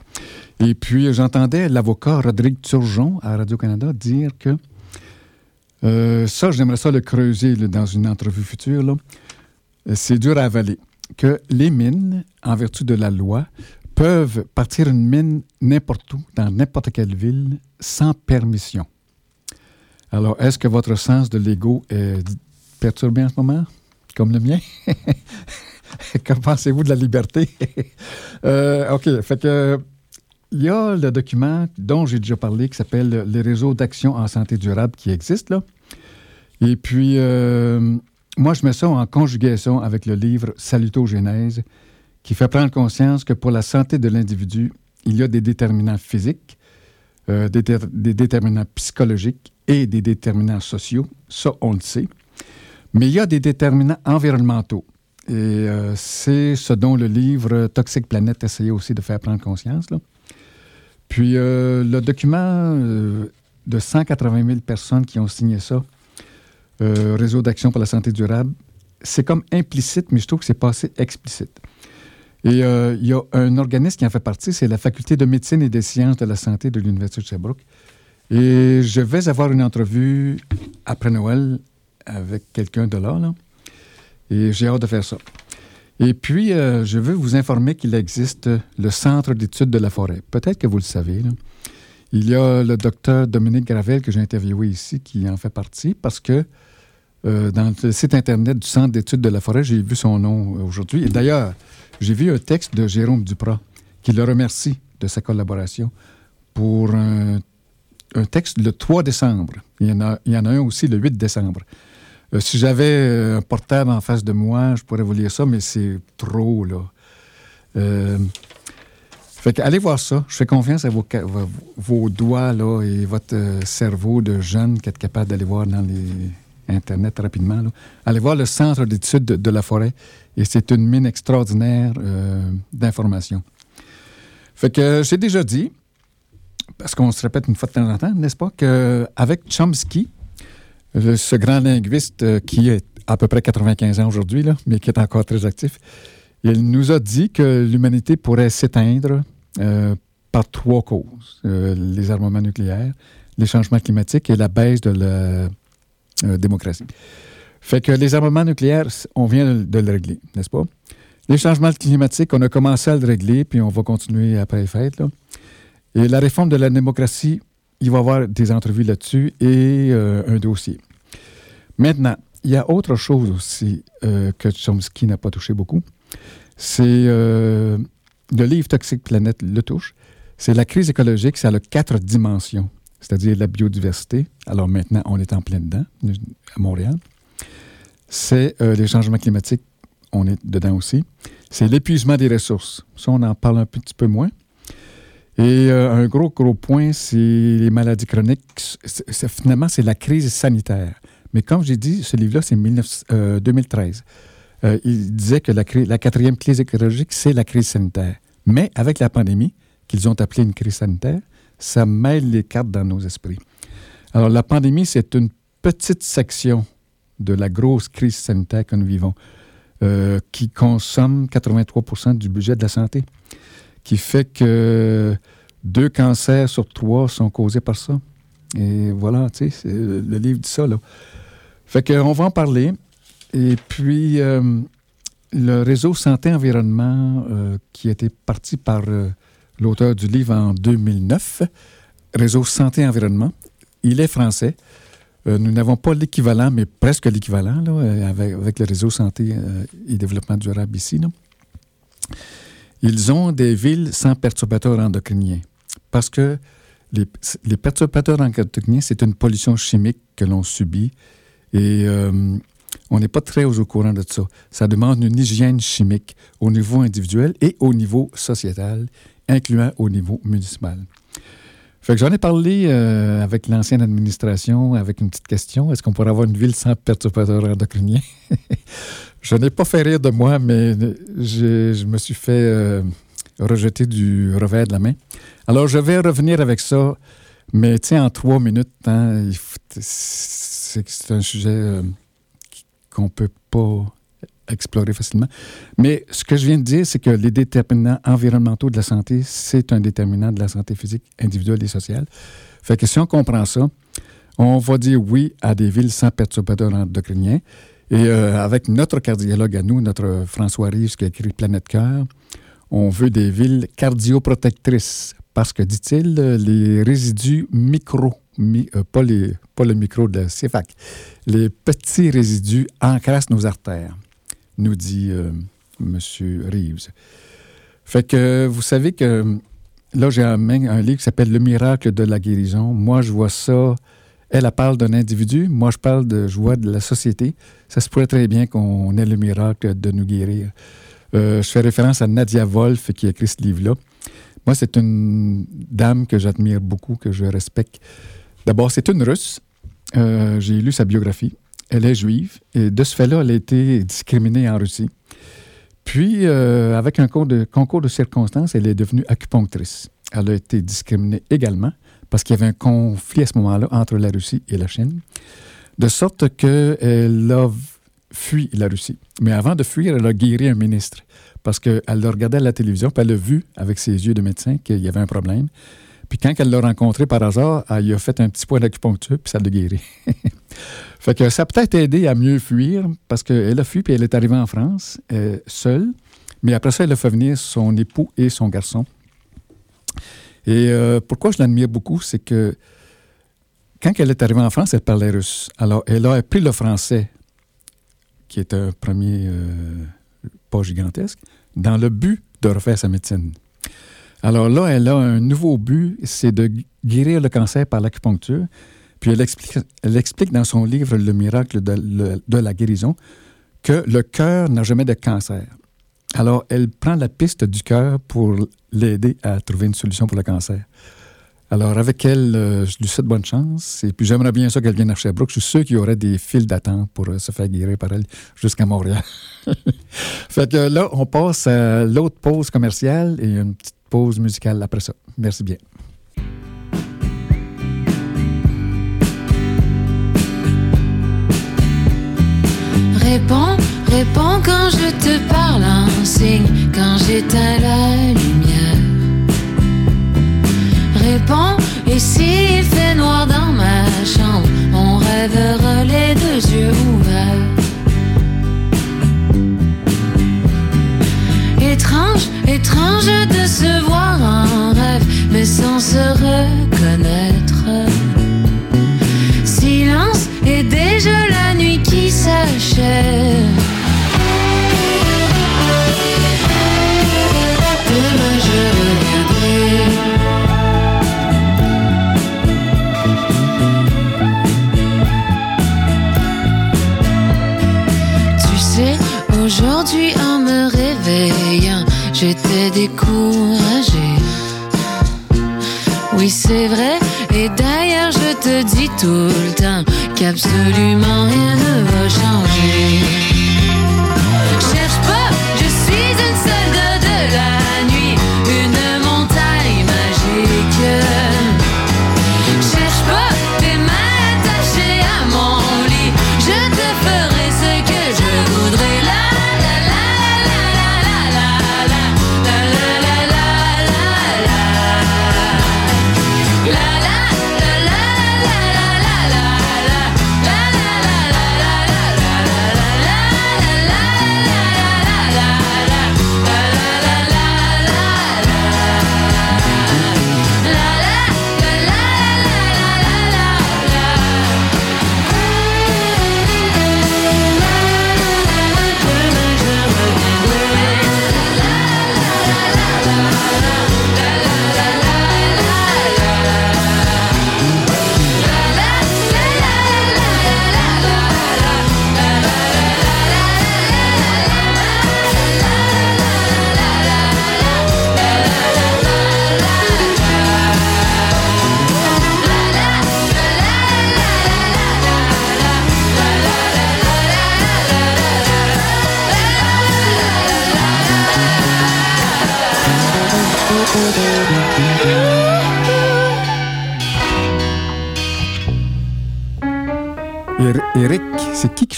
Et puis, j'entendais l'avocat Rodrigue Turgeon à Radio-Canada dire que euh, ça, j'aimerais ça le creuser dans une entrevue future. C'est dur à avaler. Que les mines, en vertu de la loi, peuvent partir une mine n'importe où, dans n'importe quelle ville, sans permission. Alors, est-ce que votre sens de l'ego est perturbé en ce moment, comme le mien? (laughs) Qu'en pensez-vous de la liberté? (laughs) Euh, OK, fait que il y a le document dont j'ai déjà parlé qui s'appelle Les réseaux d'action en santé durable qui existent là. Et puis, euh, moi, je mets ça en conjugaison avec le livre Salutogénèse qui fait prendre conscience que pour la santé de l'individu, il y a des déterminants physiques, euh, des, dé- des déterminants psychologiques et des déterminants sociaux. Ça, on le sait. Mais il y a des déterminants environnementaux. Et euh, c'est ce dont le livre Toxic Planet essayait aussi de faire prendre conscience. Puis euh, le document de 180 000 personnes qui ont signé ça, Réseau d'action pour la santé durable, c'est comme implicite, mais je trouve que c'est pas assez explicite. Et euh, il y a un organisme qui en fait partie, c'est la Faculté de médecine et des sciences de la santé de l'Université de Sherbrooke. Et je vais avoir une entrevue après Noël avec quelqu'un de là, là. Et j'ai hâte de faire ça. Et puis, euh, je veux vous informer qu'il existe le Centre d'études de la forêt. Peut-être que vous le savez. là. Il y a le docteur Dominique Gravel que j'ai interviewé ici qui en fait partie parce que euh, dans le site Internet du Centre d'études de la forêt, j'ai vu son nom aujourd'hui. Et d'ailleurs, j'ai vu un texte de Jérôme Duprat qui le remercie de sa collaboration pour un, texte le 3 décembre. Il y en a, il y en a un aussi le 8 décembre. Euh, si j'avais euh, un portable en face de moi, je pourrais vous lire ça, mais c'est trop, là. Euh, fait que allez voir ça. Je fais confiance à vos, doigts, là, et votre cerveau de jeune qui est capable d'aller voir dans les Internet rapidement. Allez voir le Centre d'études de, de la forêt, et c'est une mine extraordinaire euh, d'informations. Fait que euh, j'ai déjà dit, parce qu'on se répète une fois de temps en temps, n'est-ce pas, qu'avec Chomsky, le- ce grand linguiste euh, qui est à peu près 95 ans aujourd'hui, mais qui est encore très actif, il nous a dit que l'humanité pourrait s'éteindre euh, par trois causes. Euh, les armements nucléaires, les changements climatiques et la baisse de la euh, démocratie. Fait que les armements nucléaires, on vient de, le régler, n'est-ce pas? Les changements climatiques, on a commencé à le régler, puis on va continuer après les fêtes. Et la réforme de la démocratie, il va y avoir des entrevues là-dessus et euh, un dossier. Maintenant, il y a autre chose aussi euh, que Chomsky n'a pas touché beaucoup. C'est euh, le livre Toxic Planet le touche. C'est la crise écologique, ça a quatre dimensions, c'est-à-dire la biodiversité. Alors maintenant, on est en plein dedans, à Montréal. C'est euh, les changements climatiques, on est dedans aussi. C'est l'épuisement des ressources. Ça, on en parle un petit peu moins. Et euh, un gros, gros point, c'est les maladies chroniques. Finalement, c'est la crise sanitaire. Mais comme j'ai dit, ce livre-là, c'est 19 euh, 2013. Euh, il disait que la, la quatrième crise écologique, c'est la crise sanitaire. Mais avec la pandémie, qu'ils ont appelée une crise sanitaire, ça mêle les cartes dans nos esprits. Alors, la pandémie, c'est une petite section de la grosse crise sanitaire que nous vivons, euh, qui consomme 83% du budget de la santé, qui fait que deux cancers sur trois sont causés par ça. Et voilà, tu sais, le livre dit ça, là. Fait qu'on va en parler. Et puis, euh, le réseau Santé-Environnement, euh, qui a été parti par l'auteur du livre en 2009, Réseau Santé-Environnement, il est français. Euh, nous n'avons pas l'équivalent, mais presque l'équivalent, euh, avec, le réseau Santé euh, et Développement durable ici. Ils ont des villes sans perturbateurs endocriniens. Parce que les, perturbateurs endocriniens, c'est une pollution chimique que l'on subit. Et on n'est pas très au courant de ça. Ça demande une hygiène chimique au niveau individuel et au niveau sociétal, incluant au niveau municipal. Fait que j'en ai parlé euh, avec l'ancienne administration avec une petite question. Est-ce qu'on pourrait avoir une ville sans perturbateurs endocriniens? (laughs) je n'ai pas fait rire de moi, mais je, me suis fait euh, rejeter du revers de la main. Alors, je vais revenir avec ça, mais tiens, en trois minutes, hein, c'est un sujet euh, qu'on ne peut pas explorer facilement. Mais ce que je viens de dire, c'est que les déterminants environnementaux de la santé, c'est un déterminant de la santé physique, individuelle et sociale. Fait que si on comprend ça, on va dire oui à des villes sans perturbateurs endocriniens. Et euh, avec notre cardiologue à nous, notre François Rives qui a écrit Planète Cœur, on veut des villes cardioprotectrices parce que, dit-il, les résidus micro, mi- euh, pas, les, pas le micro de la CFAC, les petits résidus encrassent nos artères, nous dit euh, M. Reeves. Fait que vous savez que là, j'ai un livre qui s'appelle Le miracle de la guérison. Moi, je vois ça. Elle, parle d'un individu. Moi, je parle de, vois de la société. Ça se pourrait très bien qu'on ait le miracle de nous guérir. Euh, je fais référence à Nadia Wolf qui a écrit ce livre-là. Moi, c'est une dame que j'admire beaucoup, que je respecte. D'abord, c'est une Russe. Euh, J'ai lu sa biographie. Elle est juive. Et de ce fait-là, elle a été discriminée en Russie. Puis, euh, avec un concours de, circonstances, elle est devenue acupunctrice. Elle a été discriminée également parce qu'il y avait un conflit à ce moment-là entre la Russie et la Chine, de sorte qu'elle a fui la Russie. Mais avant de fuir, elle a guéri un ministre parce qu'elle le regardait à la télévision, puis elle a vu avec ses yeux de médecin qu'il y avait un problème. Puis quand elle l'a rencontré par hasard, elle lui a fait un petit point d'acupuncture, puis ça l'a guéri. (laughs) fait que ça a peut-être aidé à mieux fuir, parce qu'elle a fui, puis elle est arrivée en France, euh, seule. Mais après ça, elle a fait venir son époux et son garçon. Et euh, pourquoi je l'admire beaucoup, c'est que quand elle est arrivée en France, elle parlait russe. Alors, elle a appris le français, qui est un premier euh, pas gigantesque, dans le but de refaire sa médecine. Alors là, elle a un nouveau but, c'est de guérir le cancer par l'acupuncture. Puis elle explique, elle explique dans son livre Le miracle de, la guérison que le cœur n'a jamais de cancer. Alors, elle prend la piste du cœur pour l'aider à trouver une solution pour le cancer. Alors, avec elle, euh, je lui souhaite bonne chance. Et puis, j'aimerais bien ça qu'elle vienne à Sherbrooke. Je suis sûr qu'il y aurait des files d'attente pour euh, se faire guérir par elle jusqu'à Montréal. (laughs) fait que là, on passe à l'autre pause commerciale et une petite pause musicale après ça. Merci bien. Réponds, réponds quand je te parle, un signe quand j'éteins la lumière. Réponds, et s'il fait noir dans ma chambre, on rêvera les deux yeux ouverts. Étrange, étrange de se voir en rêve, mais sans se reconnaître. Silence et déjà Demain je reviendrai. Aujourd'hui, en me réveillant, j'étais découragée. Oui, c'est vrai, et d'ailleurs, je te dis tout le temps qu'absolument rien ne va changer.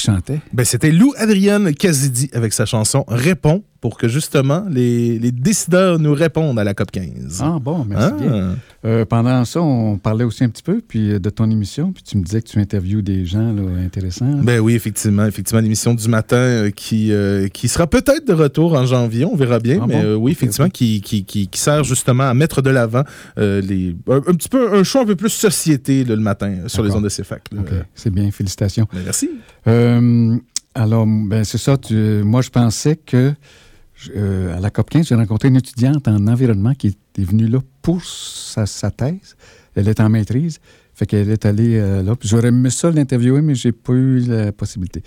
Krishna chantait? Ben, c'était Lou Adrienne Kazidi avec sa chanson Réponds pour que justement les, les décideurs nous répondent à la COP 15. Ah bon, merci Ah. bien. Euh, pendant ça, on parlait aussi un petit peu puis, euh, de ton émission, puis tu me disais que tu interviews des gens là, intéressants. Ben oui, effectivement. Effectivement, l'émission du matin euh, qui, euh, qui sera peut-être de retour en janvier, on verra bien. Ah mais bon? oui, effectivement. Qui, qui, qui, qui sert justement à mettre de l'avant les un, un petit peu un choix un peu plus société là, le matin sur les ondes de CFAC. là. OK, c'est bien, félicitations. Ben, merci. Euh, alors, ben, c'est ça. moi, je pensais que euh, à la COP 15, j'ai rencontré une étudiante en environnement qui est venue là pour sa, thèse. Elle est en maîtrise. Fait qu'elle est allée euh, là. J'aurais aimé ça l'interviewer, mais j'ai pas eu la possibilité.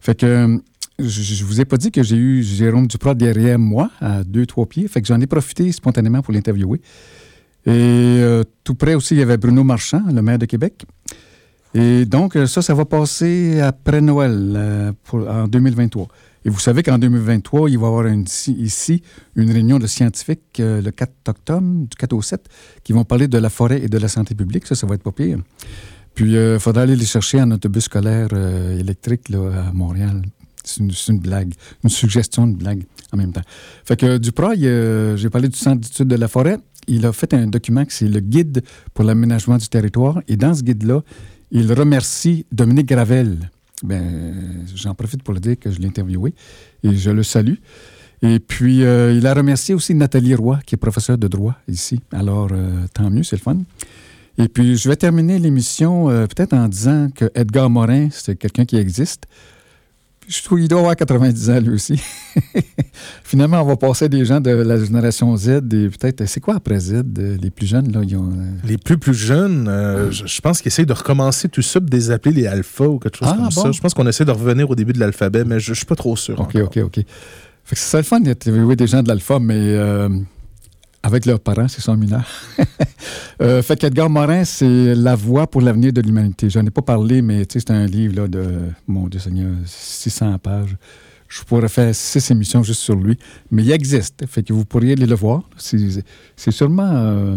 Fait que je, vous ai pas dit que j'ai eu Jérôme Duprat derrière moi, à deux, trois pieds. Fait que j'en ai profité spontanément pour l'interviewer. Et tout près aussi, il y avait Bruno Marchand, le maire de Québec. Et donc, euh, ça, ça va passer après Noël, euh, en 2023. Et vous savez qu'en 2023, il va y avoir une- ici, une réunion de scientifiques euh, le 4 octobre, du 4 au 7, qui vont parler de la forêt et de la santé publique. Ça, ça va être pas pire. Puis, il faudra aller les chercher en autobus scolaire électrique là, à Montréal. C'est une, blague, une suggestion de blague en même temps. Fait que euh, j'ai parlé du Centre d'études de la forêt. Il a fait un document qui c'est le guide pour l'aménagement du territoire. Et dans ce guide-là, il remercie Dominique Gravel. Ben, j'en profite pour le dire que je l'ai interviewé et je le salue. Et puis, euh, il a remercié aussi Nathalie Roy, qui est professeure de droit ici. Alors, euh, tant mieux, c'est le fun. Et puis, je vais terminer l'émission euh, peut-être en disant que Edgar Morin, c'est quelqu'un qui existe. Je trouve qu'il doit avoir 90 ans, lui aussi. (laughs) Finalement, on va passer des gens de la génération Z et peut-être, c'est quoi après Z? Les plus jeunes, là, ils ont... euh, Les plus plus jeunes, euh, je, je pense qu'ils essayent de recommencer tout ça, de les appeler les alphas ou quelque chose Ah, comme bon? ça. Je pense qu'on essaie de revenir au début de l'alphabet, mais je, je suis pas trop sûr. OK, encore. OK, OK. Fait que c'est ça le fun d'interviewer des gens de l'Alpha, mais euh, avec leurs parents, c'est son mineur. (laughs) euh, fait qu'Edgar Morin, c'est La voix pour l'avenir de l'humanité. J'en ai pas parlé, mais c'est un livre là, de, mon Dieu Seigneur, 600 pages. Je pourrais faire six émissions juste sur lui, mais il existe. Fait que vous pourriez aller le voir. C'est sûrement euh,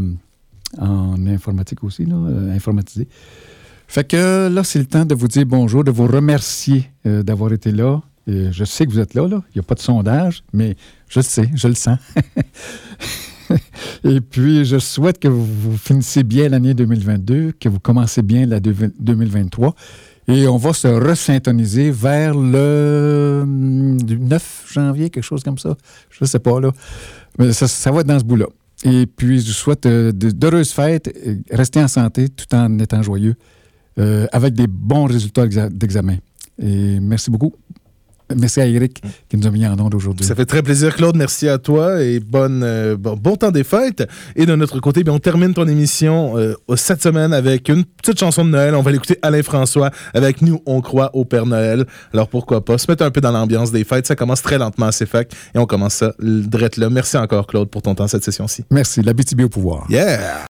en informatique aussi, euh, informatisé. Fait que là, c'est le temps de vous dire bonjour, de vous remercier euh, d'avoir été là. Je sais que vous êtes là, là. Il n'y a pas de sondage, mais je le sais, je le sens. (laughs) (laughs) Et puis, je souhaite que vous, finissiez bien l'année 2022, que vous commencez bien la deux- 2023. Et on va se resyntoniser vers le hum, du 9 janvier, quelque chose comme ça. Je ne sais pas, là. Mais ça, va être dans ce bout-là. Et puis, je vous souhaite euh, d'heureuses fêtes. Restez en santé tout en étant joyeux, euh, avec des bons résultats d'exa- d'examen. Et merci beaucoup. Merci à Eric qui nous a mis en onde aujourd'hui. Ça fait très plaisir, Claude. Merci à toi et bonne, euh, bon, bon temps des fêtes. Et de notre côté, bien, on termine ton émission euh, cette semaine avec une petite chanson de Noël. On va l'écouter Alain François avec Nous, on croit au Père Noël. Alors pourquoi pas se mettre un peu dans l'ambiance des fêtes. Ça commence très lentement à CFAC et on commence ça drette là. Merci encore, Claude, pour ton temps cette session-ci. Merci. La BTB au pouvoir. Yeah!